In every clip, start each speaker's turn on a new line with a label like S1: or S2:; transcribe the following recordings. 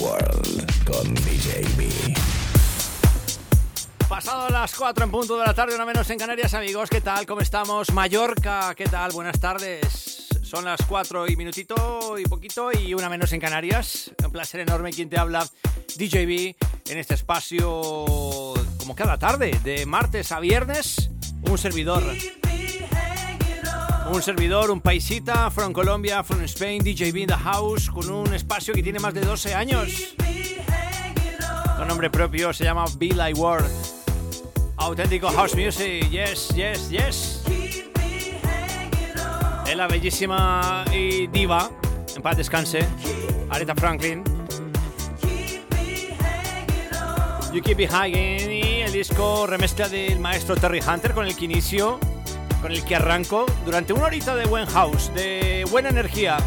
S1: World con DJB.
S2: Pasado las 4 en punto de la tarde, una menos en Canarias, amigos. ¿Qué tal? ¿Cómo estamos? Mallorca, ¿qué tal? Buenas tardes. Son las 4 y minutito y poquito y una menos en Canarias. Un placer enorme quien te habla, DJB, en este espacio como cada tarde, de martes a viernes, un servidor. Un servidor, un paisita, from Colombia, from Spain, DJB in the house, con un espacio que tiene más de 12 años. Con nombre propio, se llama Be Like World. Auténtico house music, yes, yes, yes. Es la bellísima diva, en paz descanse, Aretha Franklin. You Keep Me Hanging y el disco remezcla del maestro Terry Hunter con el que inicio, con el que arranco durante una horita de buen house, de buena energía.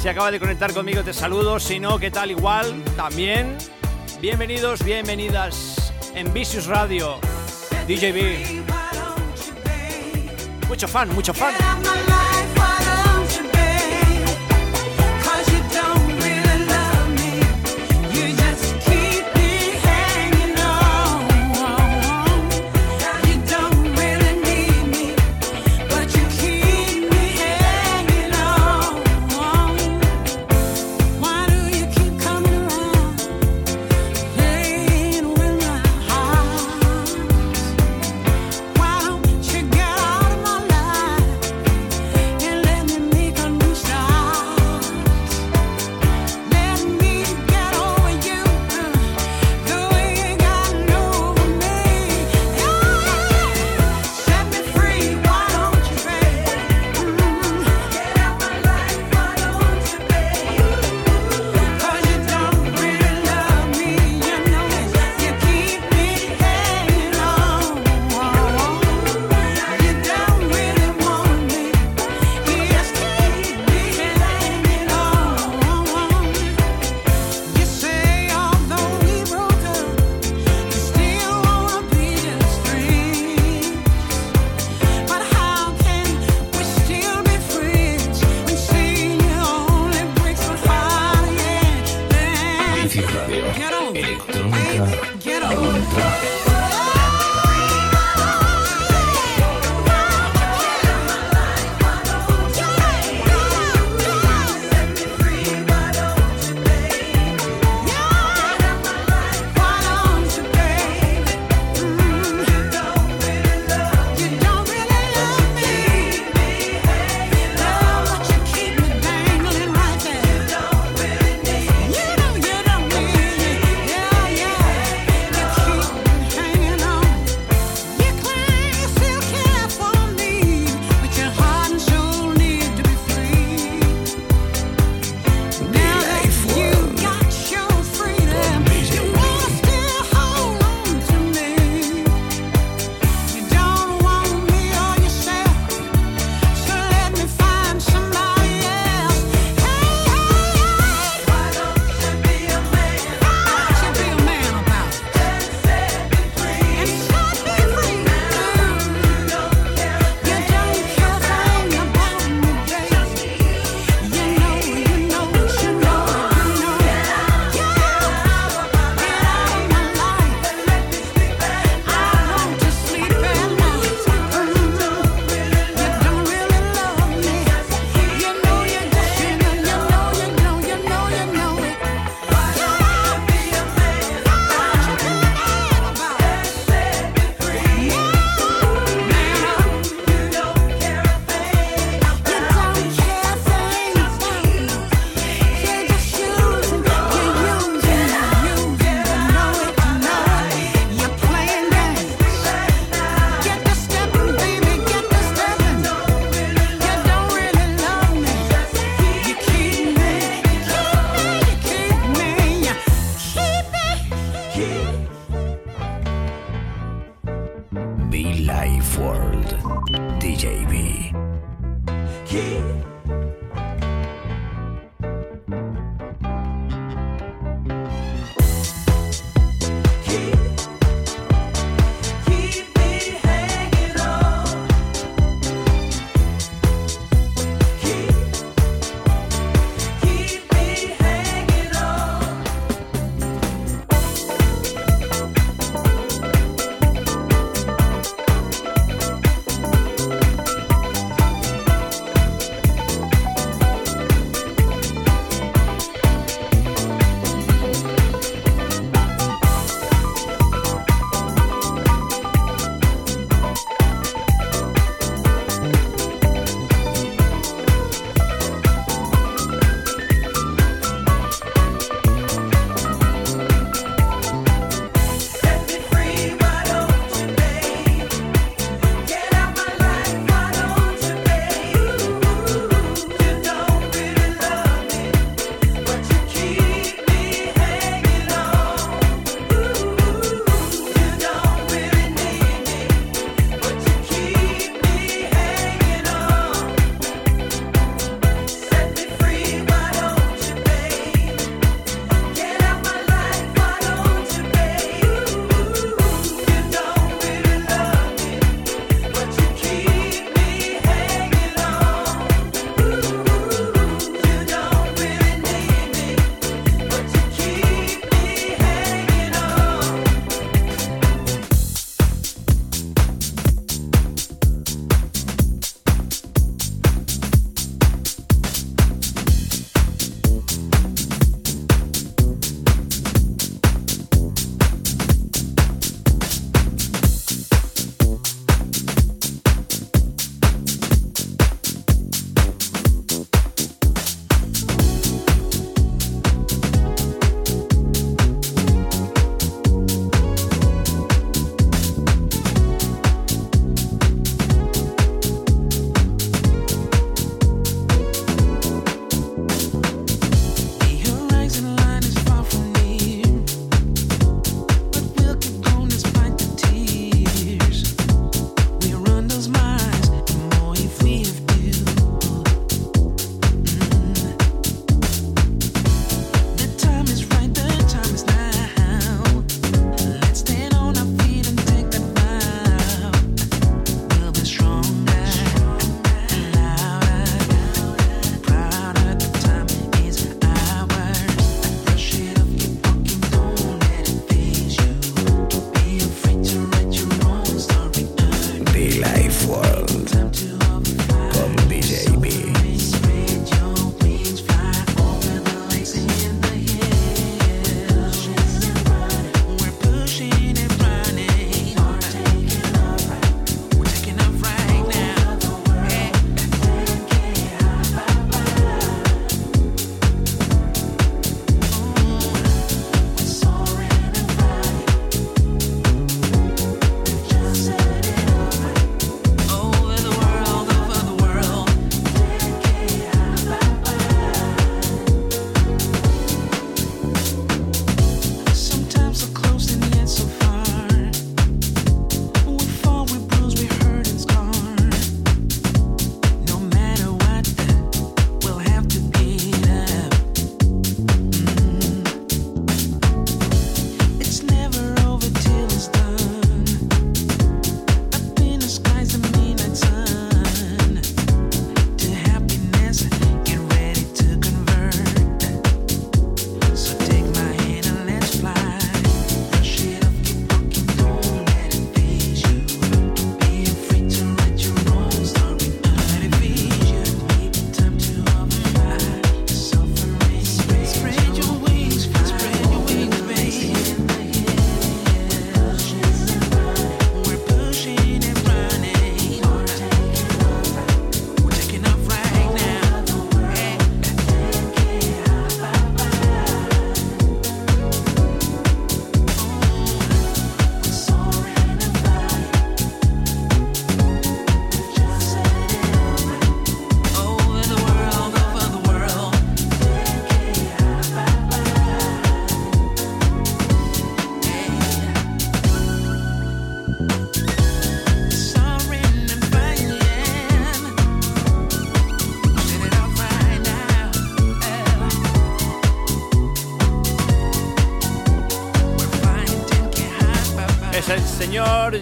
S2: Si acaba de conectar conmigo te saludo, si no, ¿qué tal? Igual, también. Bienvenidos, bienvenidas en Vicious Radio, DJB. Mucho fan, mucho fan.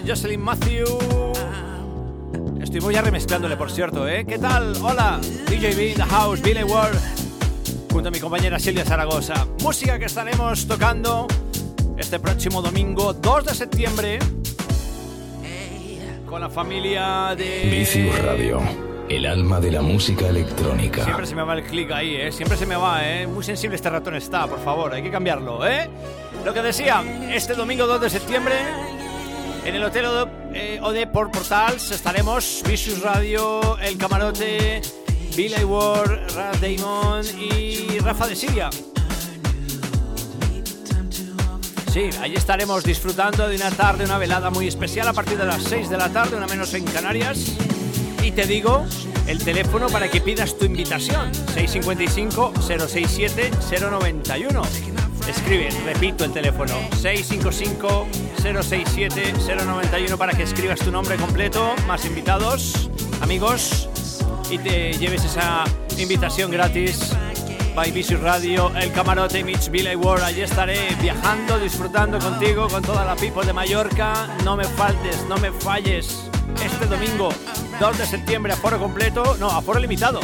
S3: Jocelyn Matthew. Estoy muy ya remezclándole, por cierto, ¿eh? ¿Qué tal? Hola, DJB The House, Billy Ward, junto a mi compañera Silvia Zaragoza. Música que estaremos tocando este próximo domingo 2 de septiembre con la familia de...
S1: Vicius Radio, el alma de la música electrónica.
S3: Siempre se me va el clic ahí, ¿eh? Siempre se me va, ¿eh? Muy sensible este ratón está, por favor, hay que cambiarlo, ¿eh? Lo que decía, este domingo 2 de septiembre, en el Hotel eh, Ode por Portals, estaremos Vicious Radio, El Camarote, Billy Ward, Raf Damon y Rafa de Siria. Sí, allí estaremos disfrutando de una tarde, una velada muy especial a partir de las 6 de la tarde, una menos en Canarias. Y te digo el teléfono para que pidas tu invitación, 655-067-091. Escribe, repito el teléfono, 655-067-091 para que escribas tu nombre completo, más invitados, amigos, y te lleves esa invitación gratis by Vicious Radio, el camarote Mitch Billy World. Allí estaré viajando, disfrutando contigo, con toda la people de Mallorca. No me faltes, no me falles. Este domingo, 2 de septiembre, aforo completo. No, aforo limitado.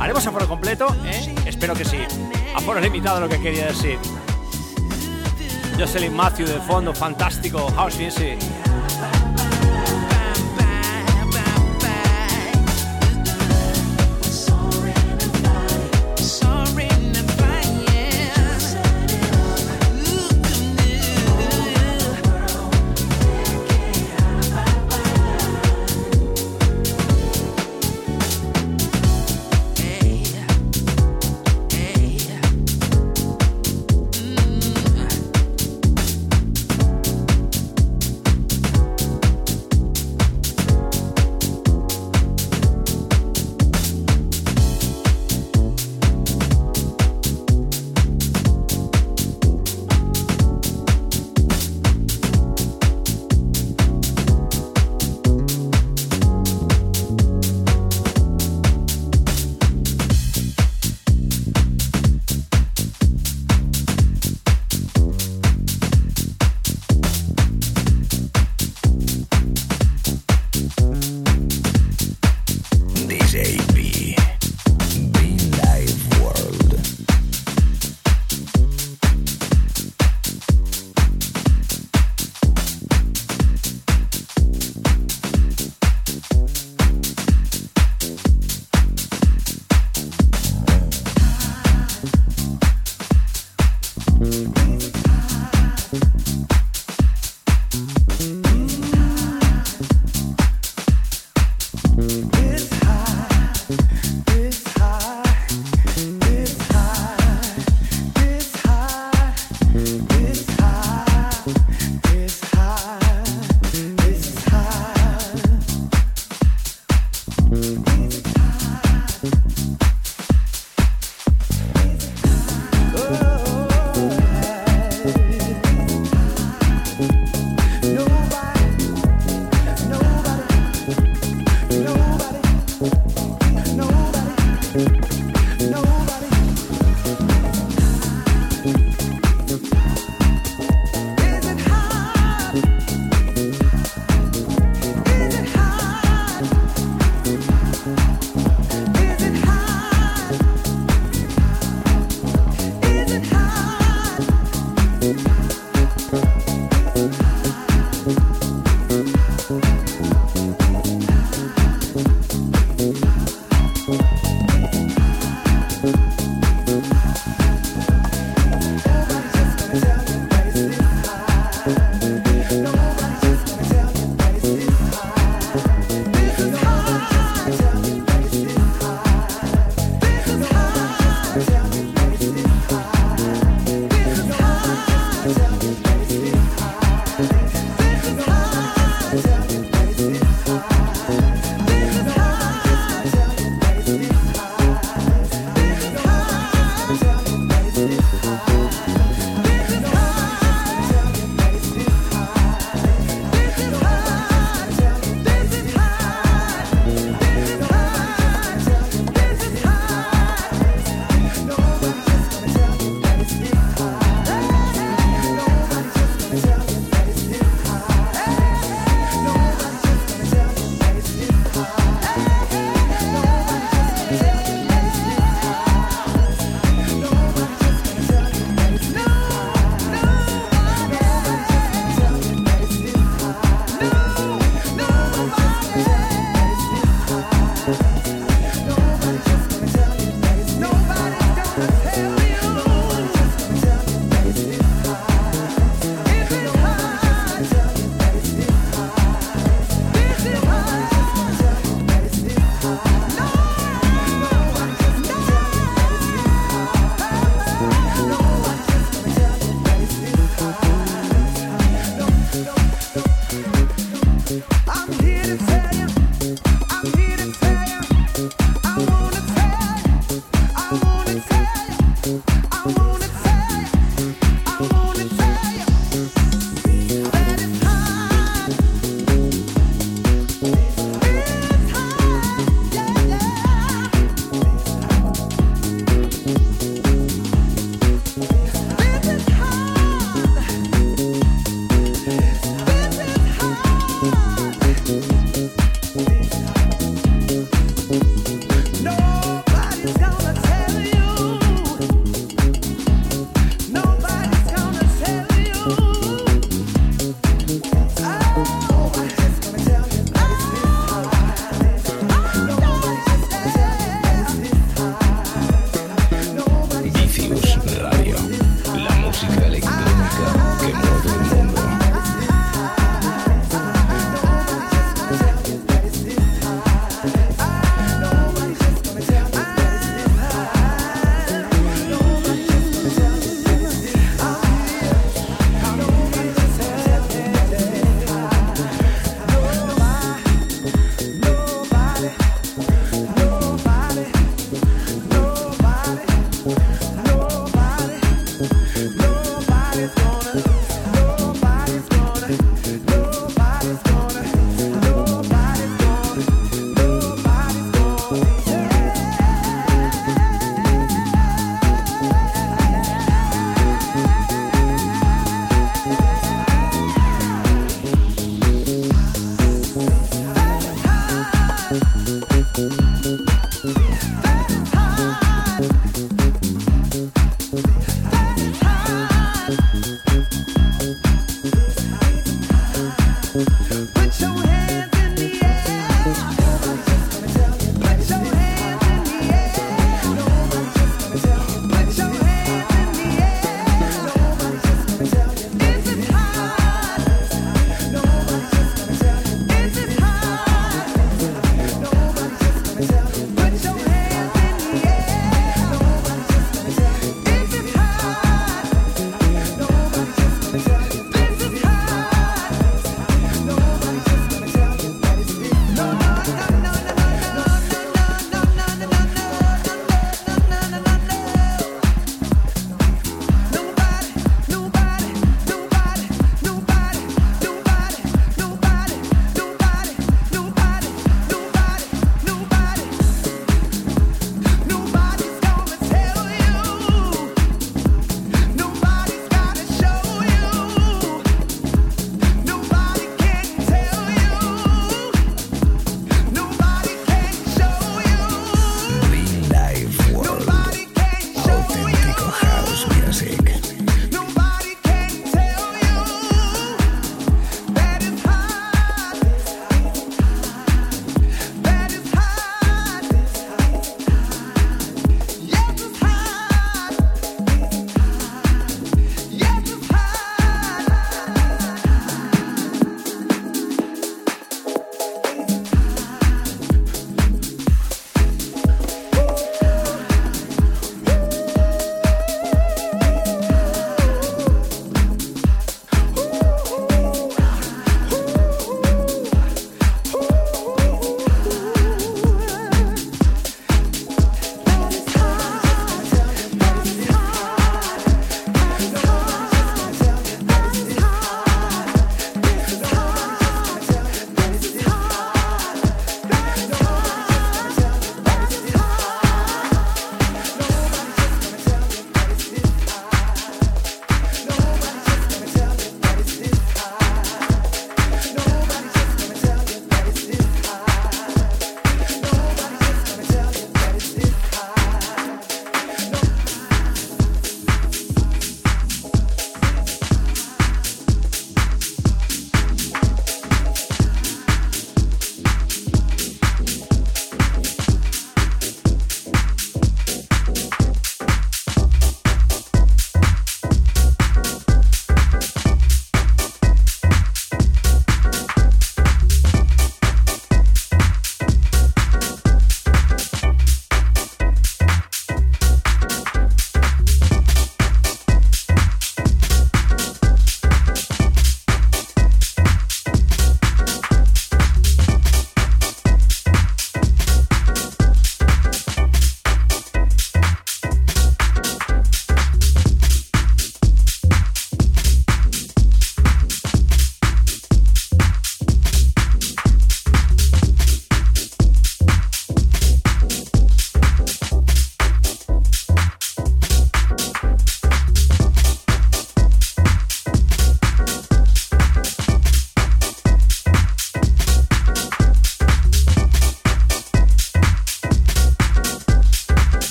S3: ¿Haremos aforo completo? ¿Eh? Espero que sí. Aforo limitado lo que quería decir. Jocelyn Matthew de fondo, fantástico. House Music.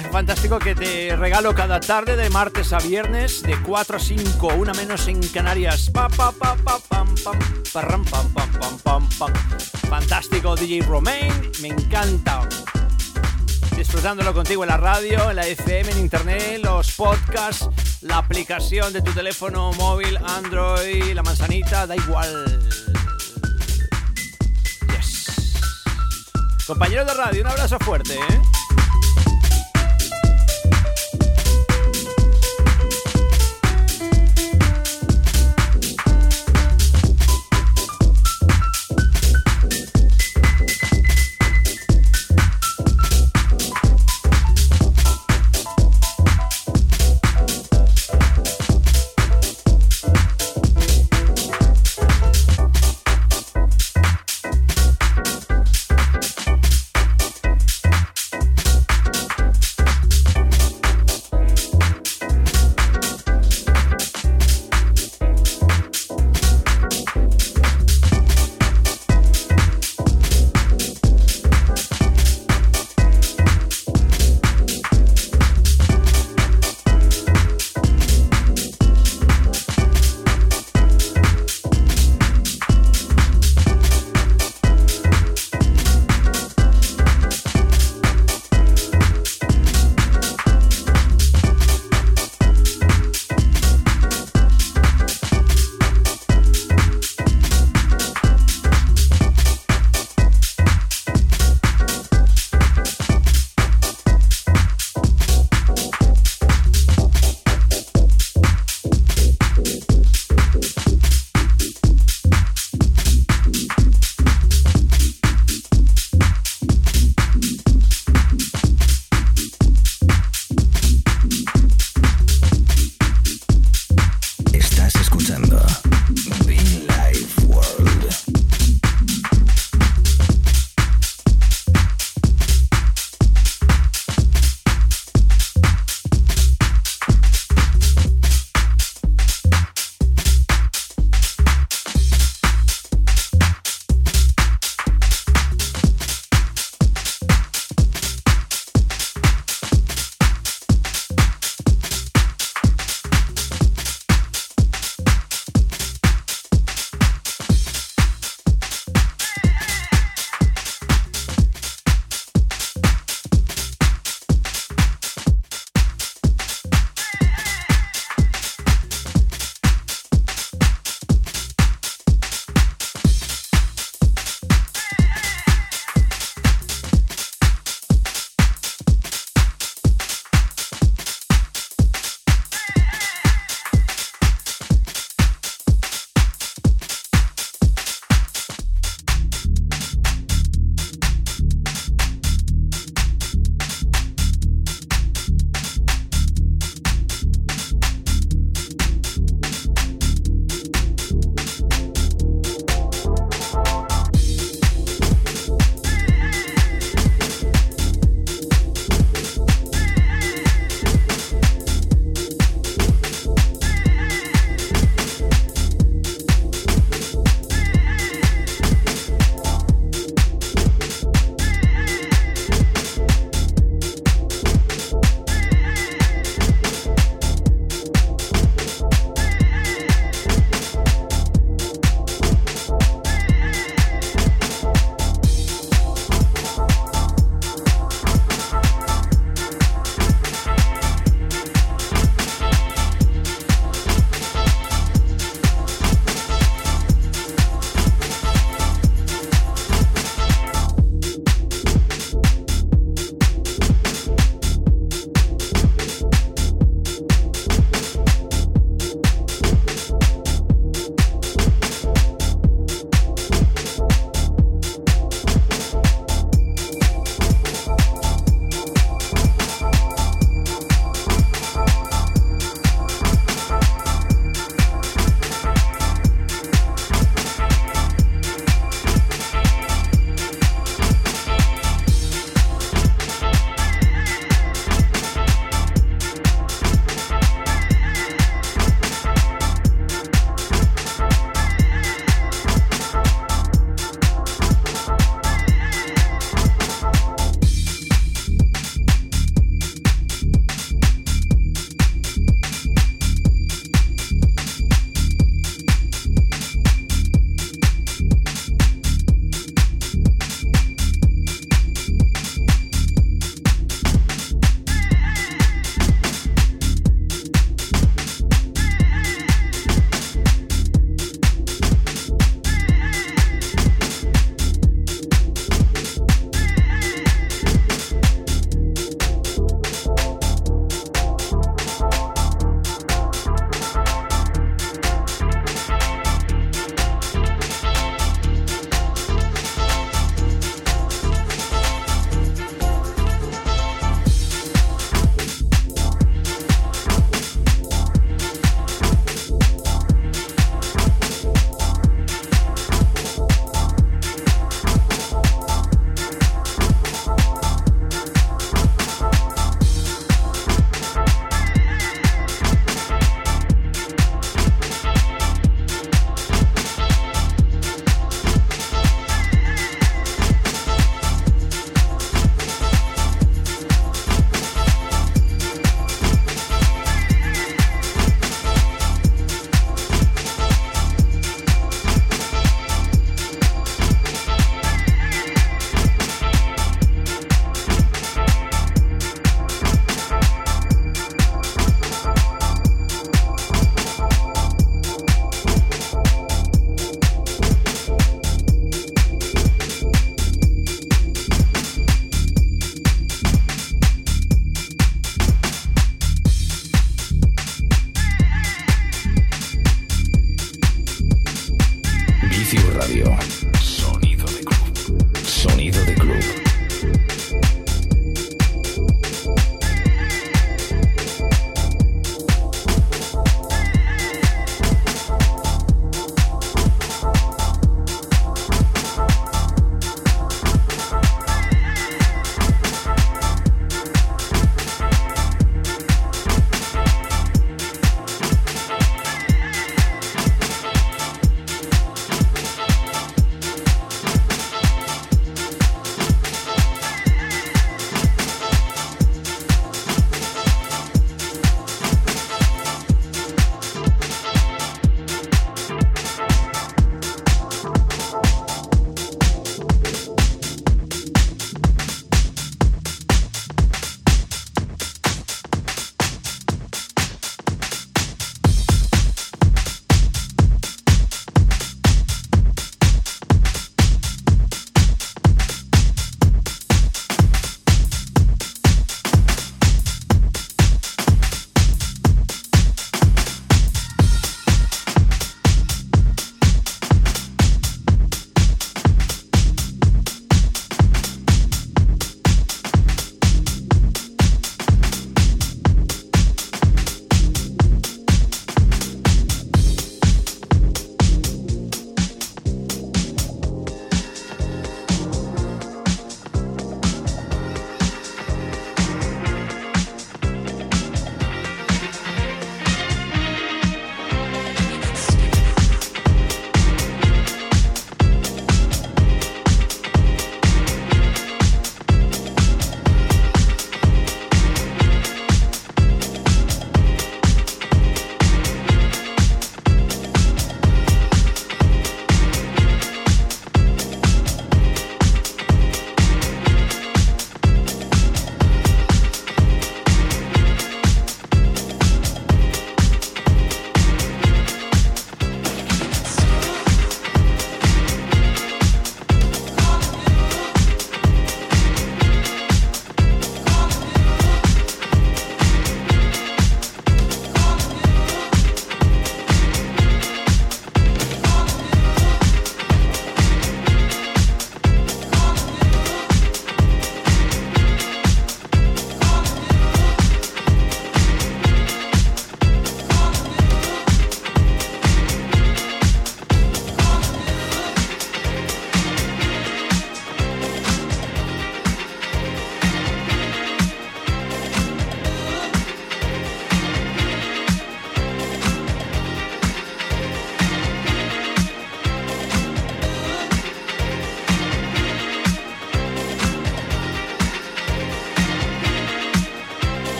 S3: Fantástico, que te regalo cada tarde de martes a viernes de 4 a 5, una menos en Canarias. Fantástico DJ Romain, me encanta. Disfrutándolo contigo en la radio, en la FM, en internet, los podcasts, la aplicación de tu teléfono móvil, Android, la manzanita, da igual. Yes. Compañeros de radio, un abrazo fuerte, ¿eh?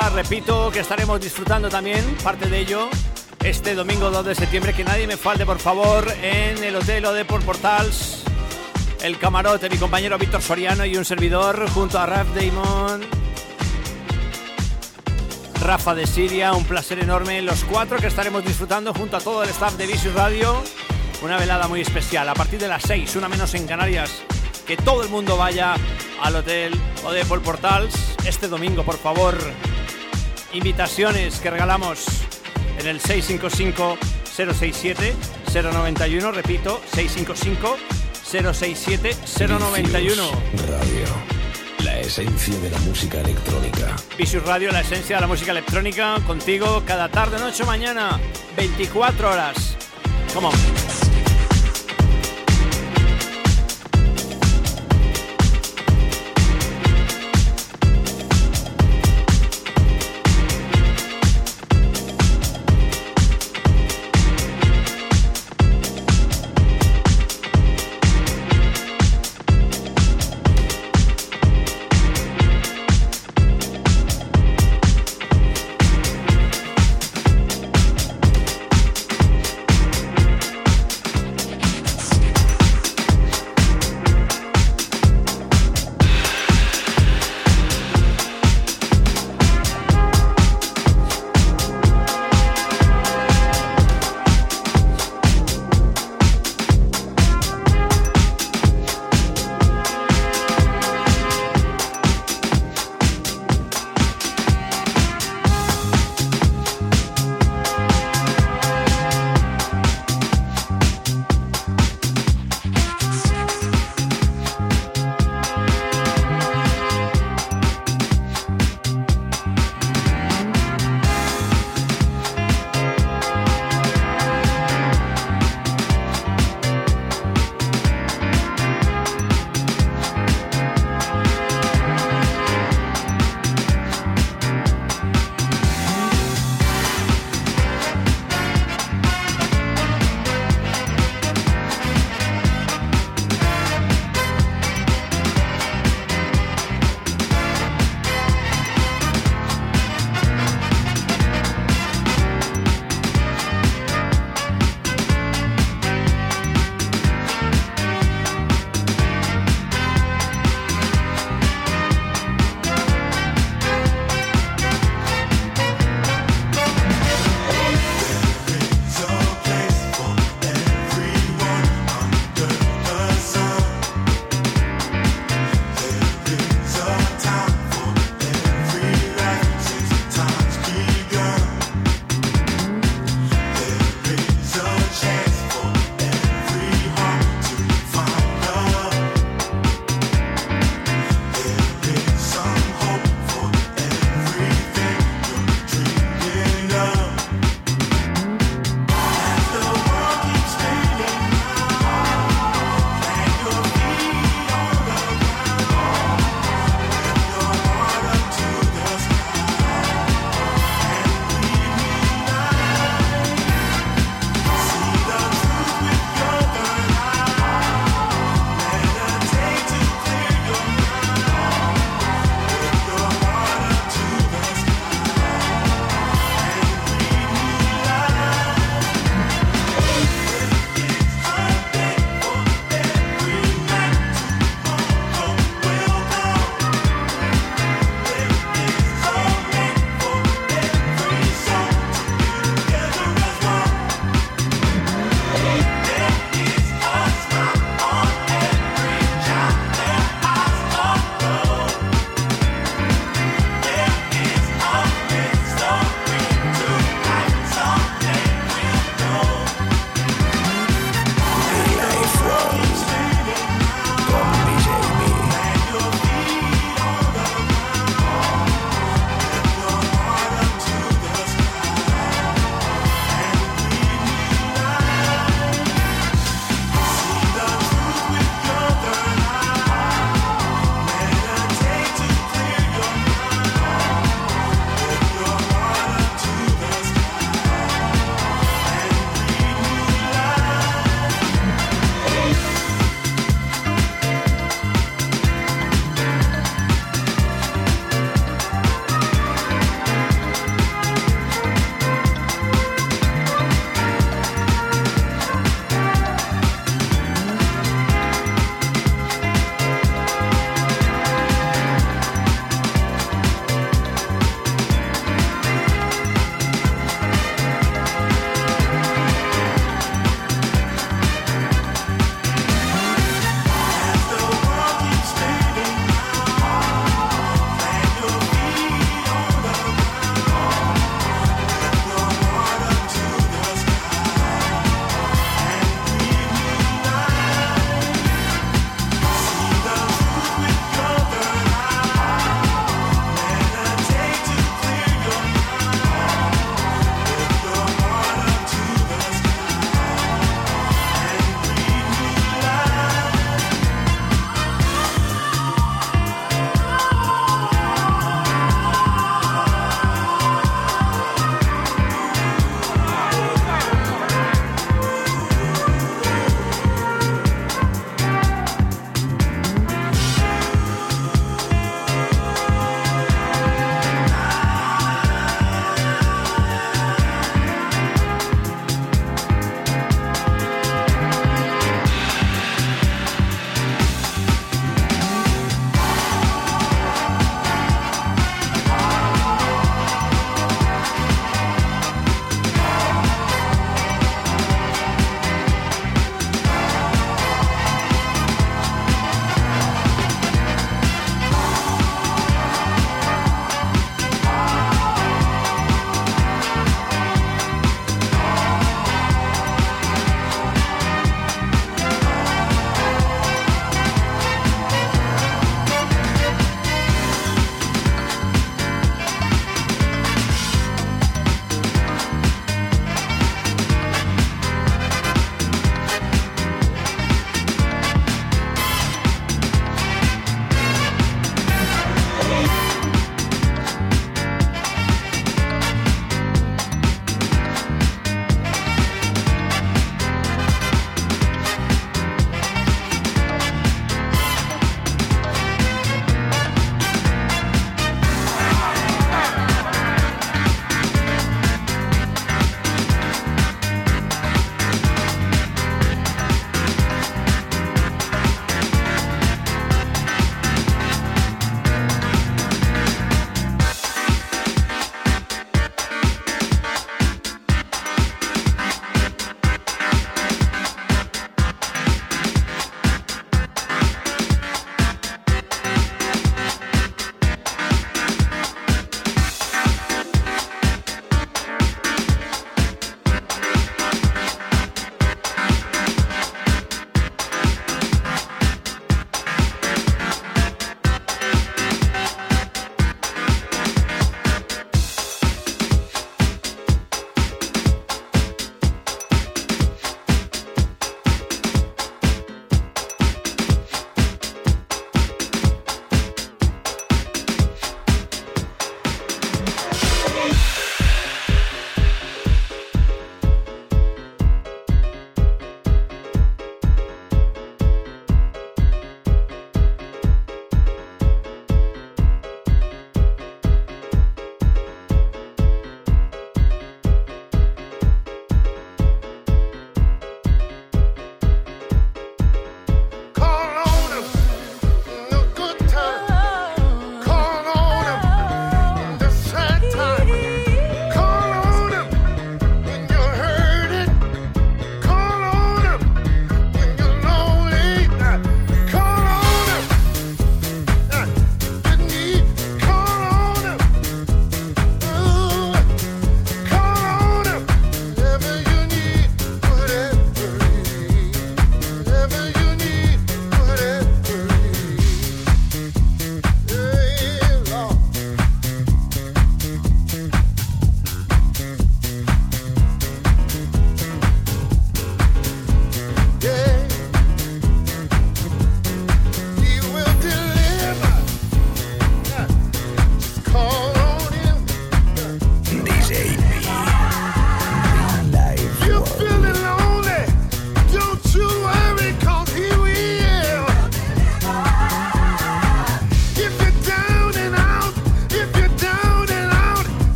S3: Repito que estaremos disfrutando también parte de ello este domingo 2 de septiembre. Que nadie me falte, por favor, en el Hotel Odeport Portals. El camarote, mi compañero Víctor Soriano y un servidor junto a Raf Damon. Rafa de Siria, un placer enorme. Los cuatro que estaremos disfrutando junto a todo el staff de Visus Radio. Una velada muy especial. A partir de las 6, una menos en Canarias. Que todo el mundo vaya al hotel Odepol Portals este domingo, por favor. Invitaciones que regalamos en el 655 067 091, repito, 655 067 091.
S1: Radio. La esencia de la música electrónica.
S3: Visus Radio, la esencia de la música electrónica, contigo cada tarde, noche, mañana, 24 horas. Come on.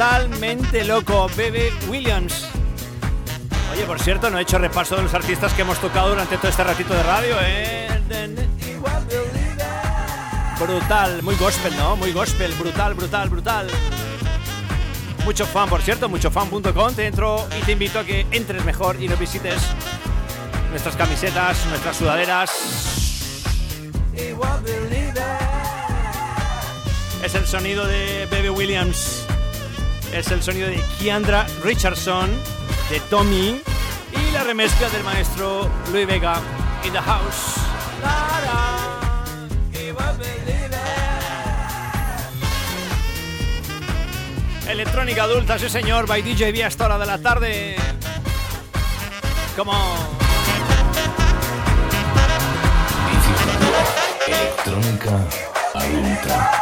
S3: Totalmente loco. Bebe Williams. Oye, por cierto, no he hecho repaso de los artistas que hemos tocado durante todo este ratito de radio, ¿eh? Brutal, muy gospel, ¿no? Muy gospel, brutal, brutal, brutal. Mucho fan, por cierto, muchofan.com. Te entro y te invito a que entres mejor y nos visites nuestras camisetas, nuestras sudaderas. Es el sonido de Bebe Williams. Es el sonido de Kiandra Richardson, de Tommy y la remezcla del maestro Luis Vega in the house. Electrónica adulta, sí señor, by DJ B a esta hora de la tarde. Como
S1: Electrónica adulta.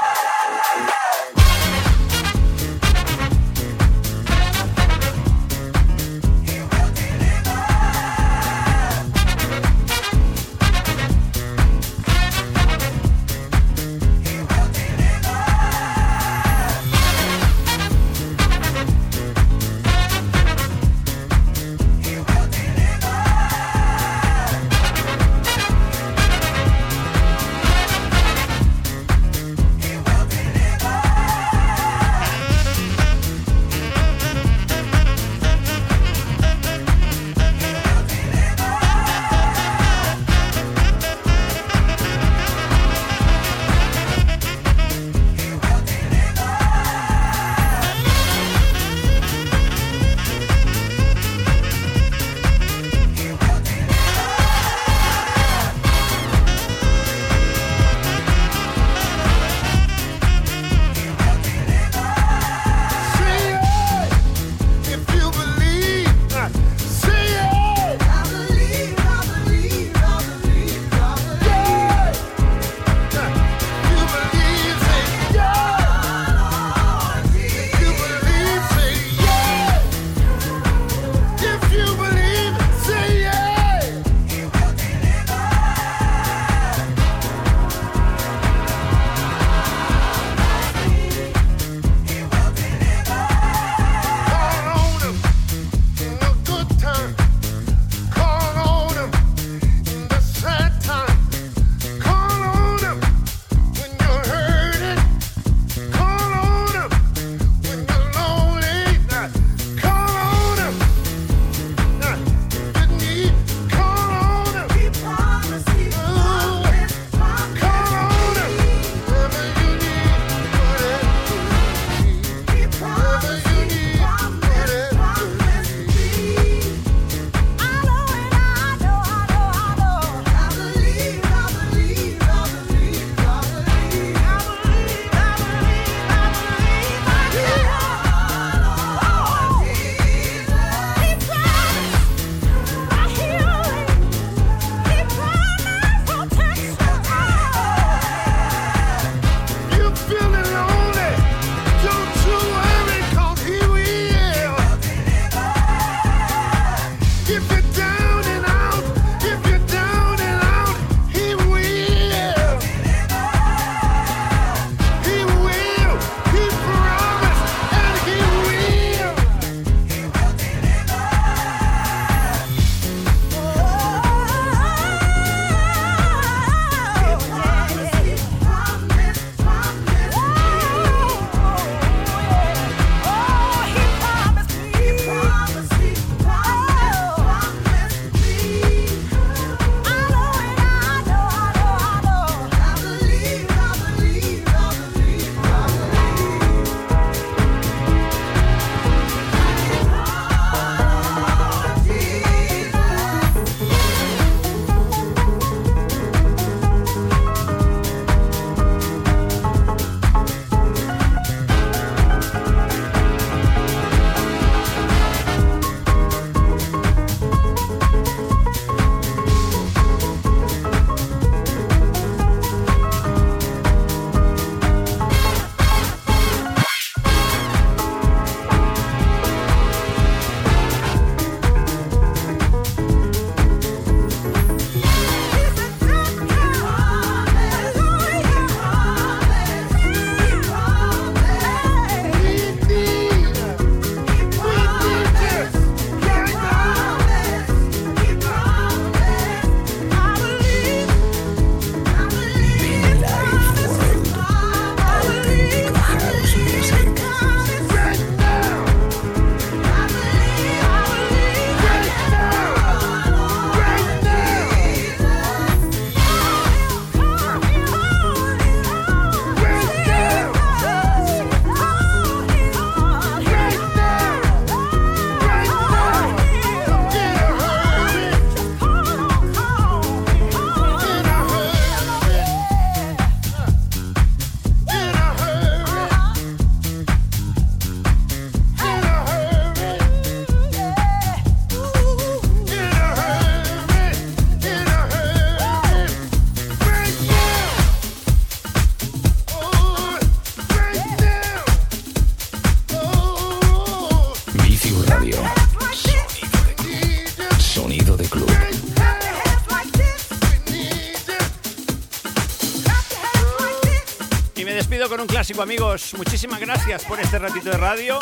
S3: Clásico, amigos. Muchísimas gracias por este ratito de radio.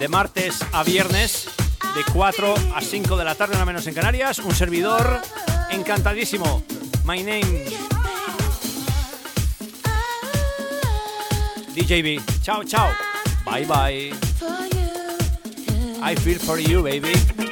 S3: De martes a viernes, de 4 a 5 de la tarde, una menos en Canarias. Un servidor encantadísimo. My name. DJB. Chao, chao. Bye, bye. I feel for you, baby.